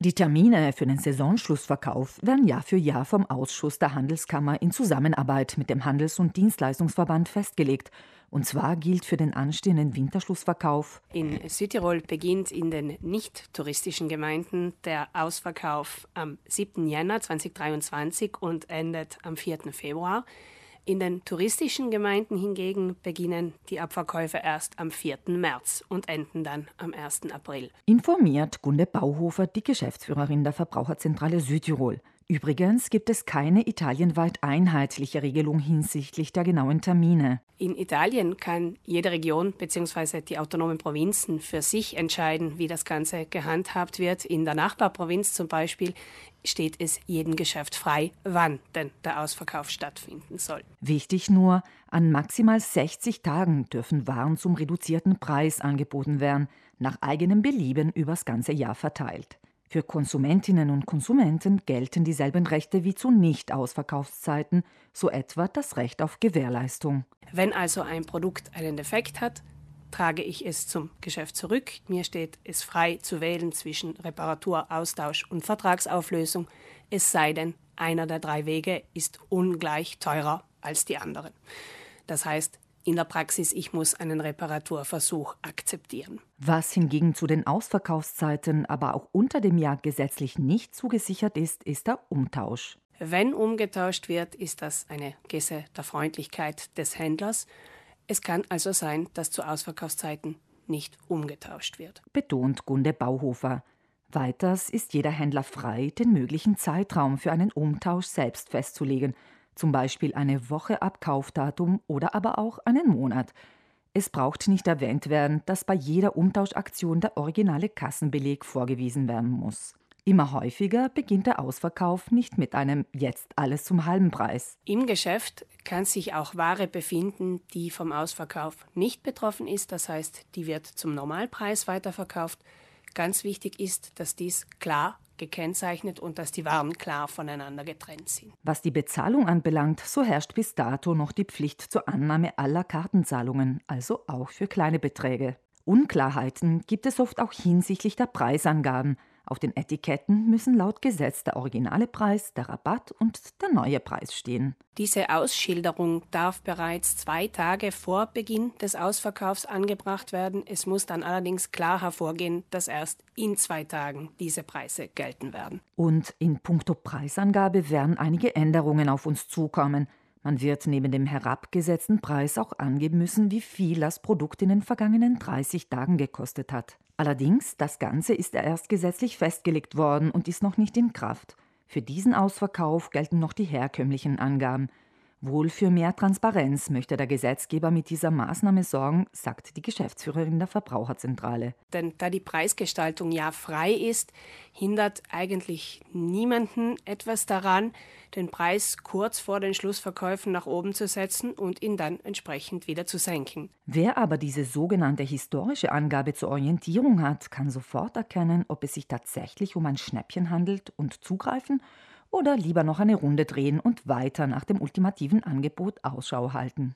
Die Termine für den Saisonschlussverkauf werden Jahr für Jahr vom Ausschuss der Handelskammer in Zusammenarbeit mit dem Handels- und Dienstleistungsverband festgelegt. Und zwar gilt für den anstehenden Winterschlussverkauf. In Südtirol beginnt in den nicht touristischen Gemeinden der Ausverkauf am 7. Jänner 2023 und endet am 4. Februar. In den touristischen Gemeinden hingegen beginnen die Abverkäufe erst am 4. März und enden dann am 1. April. Informiert Gunde Bauhofer, die Geschäftsführerin der Verbraucherzentrale Südtirol. Übrigens gibt es keine italienweit einheitliche Regelung hinsichtlich der genauen Termine. In Italien kann jede Region bzw. die autonomen Provinzen für sich entscheiden, wie das Ganze gehandhabt wird. In der Nachbarprovinz zum Beispiel steht es jedem Geschäft frei, wann denn der Ausverkauf stattfinden soll. Wichtig nur, an maximal 60 Tagen dürfen Waren zum reduzierten Preis angeboten werden, nach eigenem Belieben übers ganze Jahr verteilt. Für Konsumentinnen und Konsumenten gelten dieselben Rechte wie zu Nicht-Ausverkaufszeiten, so etwa das Recht auf Gewährleistung. Wenn also ein Produkt einen Defekt hat, trage ich es zum Geschäft zurück. Mir steht es frei zu wählen zwischen Reparatur, Austausch und Vertragsauflösung, es sei denn, einer der drei Wege ist ungleich teurer als die anderen. Das heißt, in der Praxis, ich muss einen Reparaturversuch akzeptieren. Was hingegen zu den Ausverkaufszeiten aber auch unter dem Jahr gesetzlich nicht zugesichert ist, ist der Umtausch. Wenn umgetauscht wird, ist das eine Geste der Freundlichkeit des Händlers. Es kann also sein, dass zu Ausverkaufszeiten nicht umgetauscht wird. Betont Gunde Bauhofer. Weiters ist jeder Händler frei, den möglichen Zeitraum für einen Umtausch selbst festzulegen zum Beispiel eine Woche ab Kaufdatum oder aber auch einen Monat. Es braucht nicht erwähnt werden, dass bei jeder Umtauschaktion der originale Kassenbeleg vorgewiesen werden muss. Immer häufiger beginnt der Ausverkauf nicht mit einem Jetzt alles zum halben Preis. Im Geschäft kann sich auch Ware befinden, die vom Ausverkauf nicht betroffen ist, das heißt, die wird zum Normalpreis weiterverkauft. Ganz wichtig ist, dass dies klar gekennzeichnet und dass die Waren klar voneinander getrennt sind. Was die Bezahlung anbelangt, so herrscht bis dato noch die Pflicht zur Annahme aller Kartenzahlungen, also auch für kleine Beträge. Unklarheiten gibt es oft auch hinsichtlich der Preisangaben, auf den Etiketten müssen laut Gesetz der originale Preis, der Rabatt und der neue Preis stehen. Diese Ausschilderung darf bereits zwei Tage vor Beginn des Ausverkaufs angebracht werden. Es muss dann allerdings klar hervorgehen, dass erst in zwei Tagen diese Preise gelten werden. Und in puncto Preisangabe werden einige Änderungen auf uns zukommen. Man wird neben dem herabgesetzten Preis auch angeben müssen, wie viel das Produkt in den vergangenen 30 Tagen gekostet hat. Allerdings, das Ganze ist erst gesetzlich festgelegt worden und ist noch nicht in Kraft. Für diesen Ausverkauf gelten noch die herkömmlichen Angaben. Wohl für mehr Transparenz möchte der Gesetzgeber mit dieser Maßnahme sorgen, sagt die Geschäftsführerin der Verbraucherzentrale. Denn da die Preisgestaltung ja frei ist, hindert eigentlich niemanden etwas daran, den Preis kurz vor den Schlussverkäufen nach oben zu setzen und ihn dann entsprechend wieder zu senken. Wer aber diese sogenannte historische Angabe zur Orientierung hat, kann sofort erkennen, ob es sich tatsächlich um ein Schnäppchen handelt und zugreifen oder lieber noch eine Runde drehen und weiter nach dem ultimativen Angebot Ausschau halten.